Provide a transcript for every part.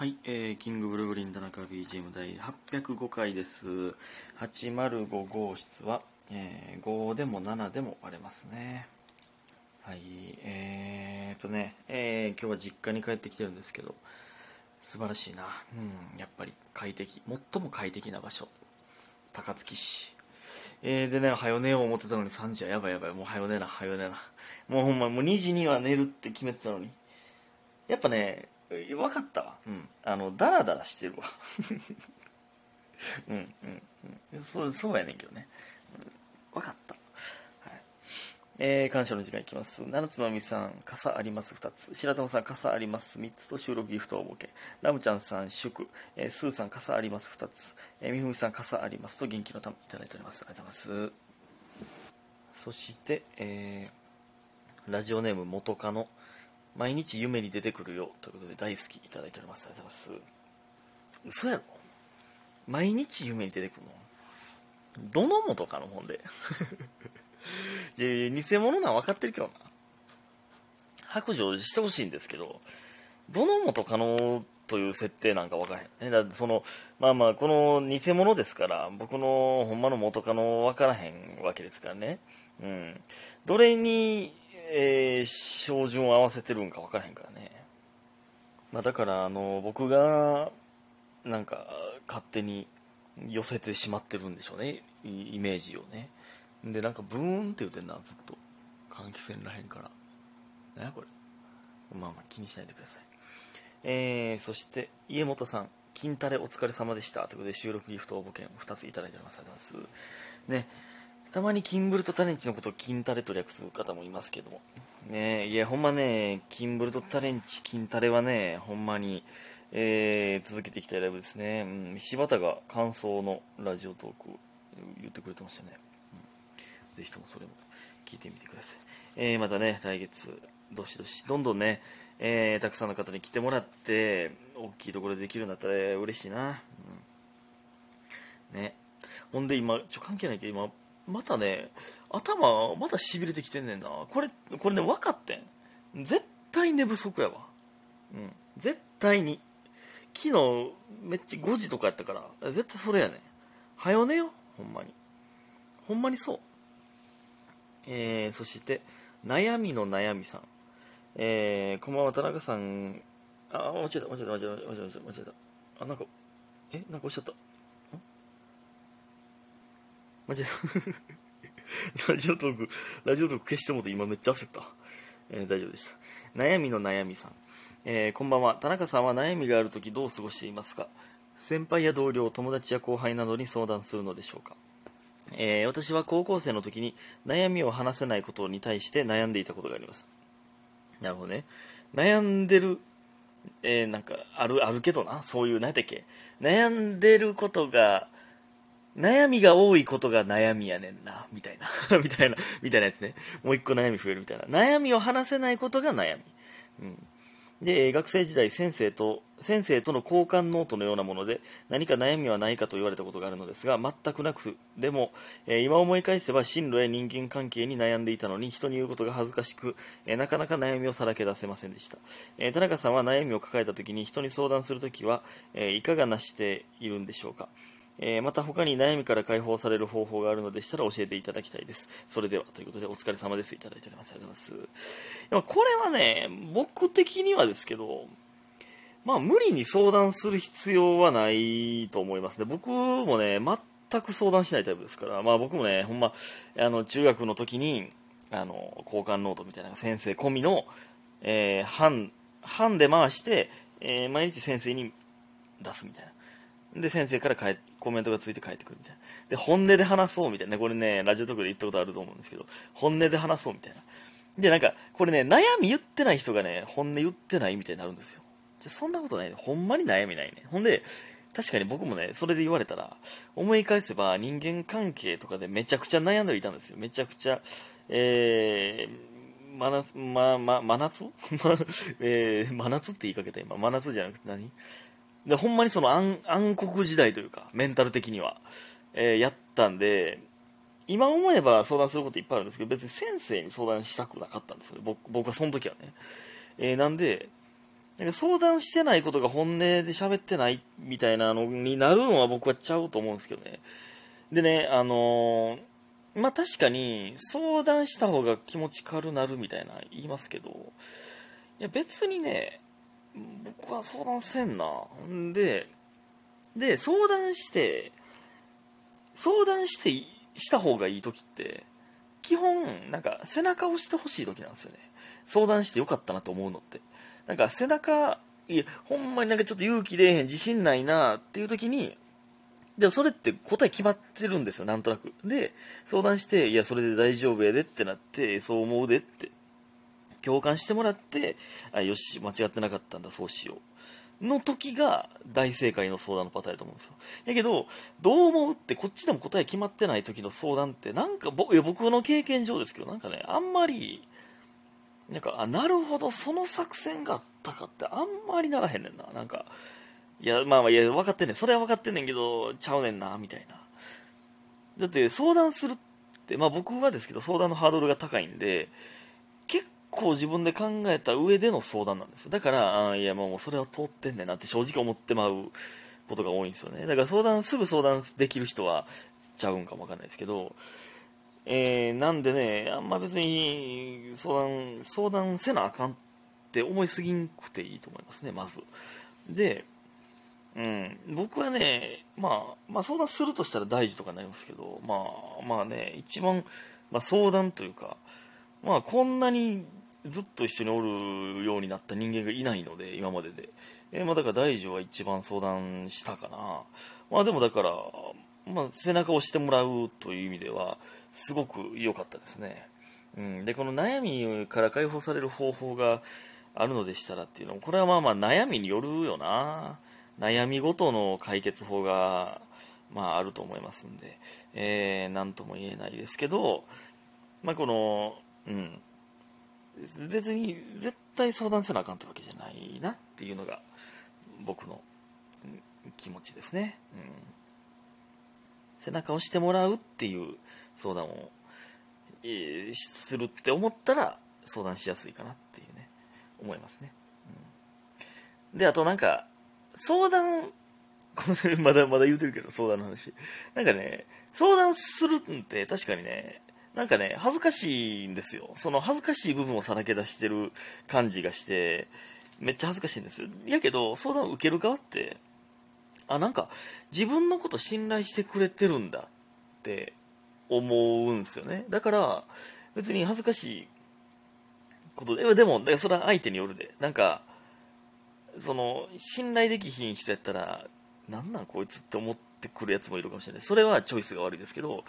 はい、えー、キングブルーブリン田中 BGM 第805回です。805号室は、えー、5でも7でも割れますね。はい、えーとね、えー、今日は実家に帰ってきてるんですけど、素晴らしいな。うん、やっぱり快適。最も快適な場所。高槻市。えー、でね、はよ寝よう思ってたのに3時はやばいやばい。もうはよ寝な、はよ寝な。もうほんま、もう2時には寝るって決めてたのに。やっぱね、分かったわ。うん。あの、ダラダラしてるわ。うん、うん、うん。そう、そうやねんけどね。うん、分かった。はい。えー、感謝の時間いきます。七つの海さん、傘あります2つ。白玉さん、傘あります3つと収録ギフトをボケ。ラムちゃんさん、祝。えー、スーさん、傘あります2つ。えー、みふみさん、傘ありますと元気の玉いただいております。ありがとうございます。そして、えー、ラジオネーム元カノ。毎日夢に出てくるよということで大好きいただいております。ありがとうございます。嘘やろ？毎日夢に出てくるの？どの元かの本で。偽物なん分かってるけどな。白状してほしいんですけどどの元カノという設定なんか分からへん、ね、だそのまあまあこの偽物ですから僕のほんまの元カノ分からへんわけですからね。うん。どれにえー、照準を合わせてるんか分からへんからね、まあ、だからあの僕がなんか勝手に寄せてしまってるんでしょうね。イメージをね。でなんかブーンって言うてんなずっと。換気扇らへんから。何やこれ。まあまあ気にしないでください。えー、そして家元さん。金タレお疲れ様でした。ということで収録ギフト応募券2ついただいております。ありがとうございます。ね。たまにキンブルトタレンチのことを金タレと略する方もいますけども。ねいや、ほんまね、キンブルトタレンチ、金タレはね、ほんまに、えー、続けていきたいライブですね。うん、柴田が感想のラジオトーク言ってくれてましたね。うん、ぜひともそれも聞いてみてください。えー、またね、来月、どしどし、どんどんね、えー、たくさんの方に来てもらって、大きいところでできるようになったら嬉しいな。うん、ね。ほんで今、ちょ、関係ないけど今、またね、頭、また痺れてきてんねんな。これ、これね、分かってん。絶対寝不足やわ。うん。絶対に。昨日、めっちゃ5時とかやったから、絶対それやねん。はよ寝よ。ほんまに。ほんまにそう。えー、そして、悩みの悩みさん。えー、こんばんは、田中さん。あ、間違えた、間違えた、間違えた、間違えた、間違えた。あ、なんか、え、なんかおっしゃった。間違えた。ラジオトーク、ラジオトーク消してもって今めっちゃ焦った。えー、大丈夫でした。悩みの悩みさん。えー、こんばんは。田中さんは悩みがあるときどう過ごしていますか？先輩や同僚、友達や後輩などに相談するのでしょうか？えー、私は高校生の時に悩みを話せないことに対して悩んでいたことがあります。なるほどね。悩んでる、えー、なんか、ある、あるけどな。そういう、何やったっけ？悩んでることが、悩みが多いことが悩みやねんな、みたいな。みたいな、みたいなやつね。もう一個悩み増えるみたいな。悩みを話せないことが悩み。うん。で、学生時代、先生と、先生との交換ノートのようなもので、何か悩みはないかと言われたことがあるのですが、全くなく、でも、えー、今思い返せば進路や人間関係に悩んでいたのに、人に言うことが恥ずかしく、えー、なかなか悩みをさらけ出せませんでした。えー、田中さんは悩みを抱えた時に人に相談するときは、えいかがなしているんでしょうか？えー、また他に悩みから解放される方法があるのでしたら教えていただきたいです。それでは、ということでお疲れ様です。いただいております。ありがとうございます。これはね、僕的にはですけど、まあ無理に相談する必要はないと思いますね。僕もね、全く相談しないタイプですから、まあ僕もね、ほんま、あの、中学の時に、あの、交換ノートみたいな先生込みの、えー、班、班で回して、えー、毎日先生に出すみたいな。で、先生からコメントがついて帰ってくるみたいな。で、本音で話そうみたいな。これね、ラジオトークで言ったことあると思うんですけど、本音で話そうみたいな。で、なんか、これね、悩み言ってない人がね、本音言ってないみたいになるんですよ。じゃ、そんなことないね。ほんまに悩みないね。ほんで、確かに僕もね、それで言われたら、思い返せば人間関係とかでめちゃくちゃ悩んでいたんですよ。めちゃくちゃ、えー、真夏、ま、ま、真夏 えー、真夏って言いかけた今。真夏じゃなくて何？で、ほんまにその暗暗黒時代というか、メンタル的には、えー、やったんで、今思えば相談することいっぱいあるんですけど、別に先生に相談したくなかったんですよ。僕僕はその時はね。えー、なんで、なんか相談してないことが本音で喋ってないみたいなのになるのは僕はちゃうと思うんですけどね。でね、あのー、まあ、確かに相談した方が気持ち軽なるみたいな言いますけど、いや別にね、僕は相談せんな。んで、で、相談して、相談してした方がいい時って、基本、なんか背中を押してほしい時なんですよね。相談してよかったなと思うのって。なんか背中、いや、ほんまになんかちょっと勇気出えへん、自信ないなっていう時に、で、それって答え決まってるんですよ、なんとなく。で、相談して、いや、それで大丈夫やでってなって、そう思うでって、共感してもらって、あ、よし、間違ってなかったんだ、そうしよう。の時が大正解の相談のパターンだと思うんですよ。やけど、どう思うってこっちでも答え決まってない時の相談って、なんか僕、いや僕の経験上ですけど、なんかね、あんまり、なんか、あ、なるほど、その作戦があったかってあんまりならへんねんな。なんか、いや、まあまあ、いや、分かってんねん。それは分かってんねんけど、ちゃうねんな、みたいな。だって、相談するって、まあ僕はですけど、相談のハードルが高いんで、結構自分で考えた上での相談なんですよ。だから、あいや、もうそれは通ってんねんなって正直思ってまうことが多いんですよね。だから相談、すぐ相談できる人はちゃうんかもわかんないですけど、えー、なんでね、あんま別に相談、相談せなあかんって思いすぎんくていいと思いますね、まず。で、うん、僕はね、まあ、まあ相談するとしたら大事とかになりますけど、まあ、まあね、一番、まあ、相談というか、まあこんなにずっと一緒におるようになった人間がいないので、今までで。えー、まあだから大樹は一番相談したかな。まあでもだから、まあ背中を押してもらうという意味では、すごく良かったですね。うん。で、この悩みから解放される方法があるのでしたらっていうのも、これはまあまあ悩みによるよな。悩みごとの解決法が、まあ、あると思いますんで、えー、なんとも言えないですけど、まあ、この、うん、別に絶対相談せなあかんってわけじゃないなっていうのが僕の気持ちですね。うん、背中を押してもらうっていう相談を、えー、するって思ったら相談しやすいかなっていうね、思いますね。うん、で、あとなんか、相談、まだまだ言うてるけど、相談の話。なんかね、相談するって確かにね、なんかね、恥ずかしいんですよ。その恥ずかしい部分をさらけ出してる感じがして、めっちゃ恥ずかしいんですよ。やけど、相談を受ける側って、あ、なんか、自分のこと信頼してくれてるんだって思うんですよね。だから、別に恥ずかしいことで、でも、それは相手によるで。なんか、その、信頼できひん人やったら、なんなんこいつって思ってくるやつもいるかもしれない。それはチョイスが悪いですけど、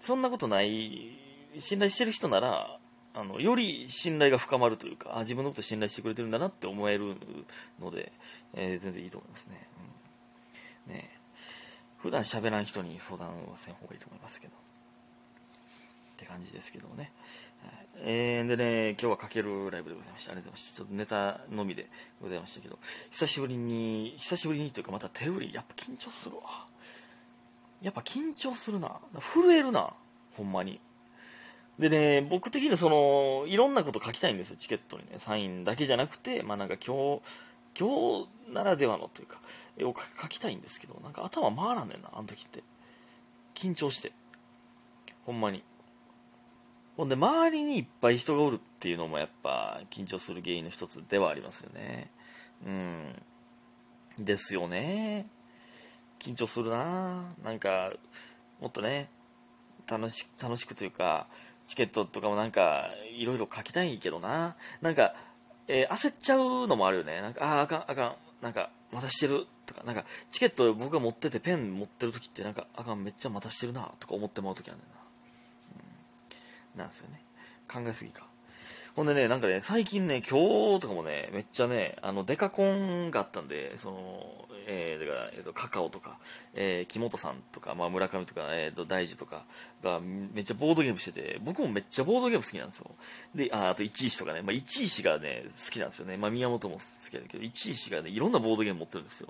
そんなことない、信頼してる人なら、あの、より信頼が深まるというか、あ、自分のこと信頼してくれてるんだなって思えるので、えー、全然いいと思いますね。うん、ね普段喋らん人に相談はせん方がいいと思いますけど。って感じですけどもね。えー、でね、今日はかけるライブでございました。ありがとうございました。ちょっとネタのみでございましたけど、久しぶりに、久しぶりにというかまた手振り、やっぱ緊張するわ。やっぱ緊張するな。震えるな。ほんまに。でね、僕的にその、いろんなこと書きたいんですよ、チケットにね。サインだけじゃなくて、まあなんか今日、今日ならではのというか、絵を書きたいんですけど、なんか頭回らんねんな、あの時って。緊張して。ほんまに。ほんで、周りにいっぱい人がおるっていうのもやっぱ緊張する原因の一つではありますよね。うん。ですよね。緊張するななんか、もっとね、楽し楽しくというか、チケットとかもなんか、いろいろ書きたいけどななんか、えー、焦っちゃうのもあるよね。なんか、ああ、あかん、あかん、なんか、待たしてるとか、なんか、チケット僕が持っててペン持ってる時ってなんか、あかん、めっちゃ待たしてるなとか思ってまう時あるんだよな。なんですよね。考えすぎか。ほんでね、なんかね、最近ね、今日とかもね、めっちゃね、あの、デカコンがあったんで、その、えー、だから、えっ、ー、と、カカオとか、えー、木本さんとか、まあ、村上とか、えっ、ー、と、大樹とかが、めっちゃボードゲームしてて、僕もめっちゃボードゲーム好きなんですよ。で、あ、あと、一石とかね、まあ、一石がね、好きなんですよね。まあ、宮本も好きだけど、一石がね、いろんなボードゲーム持ってるんですよ。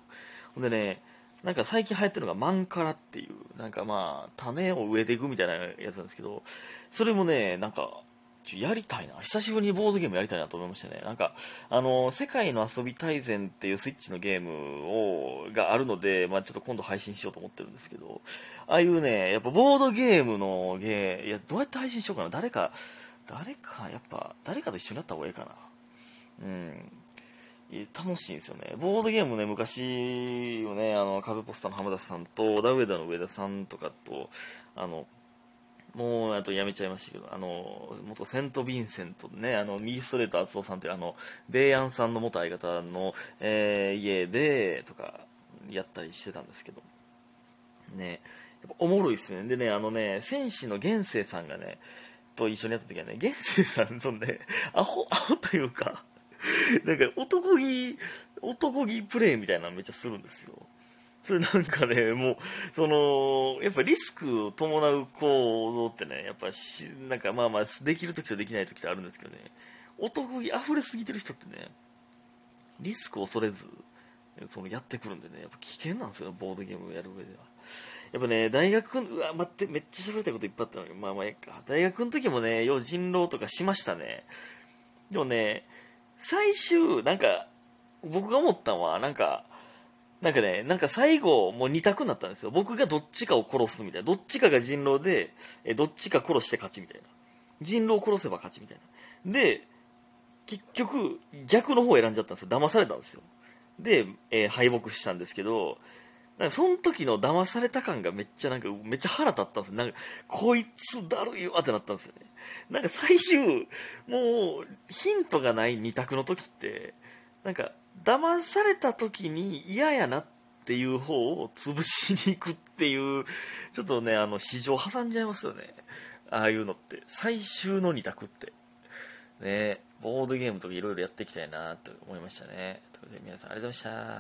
ほんでね、なんか最近流行ってるのがマンカラっていう、なんかまあ、種を植えていくみたいなやつなんですけど、それもね、なんか、やりたいな。久しぶりにボードゲームやりたいなと思いましたね。なんか、あの、世界の遊び大全っていうスイッチのゲームを、があるので、まあちょっと今度配信しようと思ってるんですけど、ああいうね、やっぱボードゲームのゲー、いや、どうやって配信しようかな。誰か、誰か、やっぱ、誰かと一緒にやった方がいいかな。うん。楽しいんですよね。ボードゲームね、昔をね、あの、壁ポスターの浜田さんと、ダウェダの上田さんとかと、あの、もう、あとやめちゃいましたけど、あの、元セント・ヴィンセントね、あの、ミーストレート厚尾さんという、あの、ベイアンさんの元相方の、えー、家で、とか、やったりしてたんですけど、ね、やっぱおもろいっすね。でね、あのね、戦士の現世さんがね、と一緒にやった時はね、現世さんとね、アホ、アホというか、なんか男気、男気プレイみたいなのめっちゃするんですよ。それなんかね、もう、その、やっぱリスクを伴う行動ってね、やっぱし、なんかまあまあ、できるときとできないときとあるんですけどね、男気溢れすぎてる人ってね、リスクを恐れず、そのやってくるんでね、やっぱ危険なんですよ、ボードゲームをやる上では。やっぱね、大学、うわ、待って、めっちゃ喋りたいこといっぱいあったのに、まあまあ、ええか。大学の時もね、よう人狼とかしましたね。でもね、最終、なんか、僕が思ったのは、なんか、なんかね、なんか最後、もう2択になったんですよ。僕がどっちかを殺すみたいな。どっちかが人狼で、えどっちか殺して勝ちみたいな。人狼を殺せば勝ちみたいな。で、結局、逆の方を選んじゃったんですよ。騙されたんですよ。で、えー、敗北したんですけど、なんかその時の騙された感がめっちゃなんか、めっちゃ腹立ったんですよ。なんか、こいつだるいわってなったんですよね。なんか最終、もう、ヒントがない2択の時って、なんか、騙された時に嫌やなっていう方を潰しに行くっていう、ちょっとね、あの、市場挟んじゃいますよね。ああいうのって。最終の2択って。ねボードゲームとかいろいろやっていきたいなって思いましたね。ということで皆さんありがとうございました。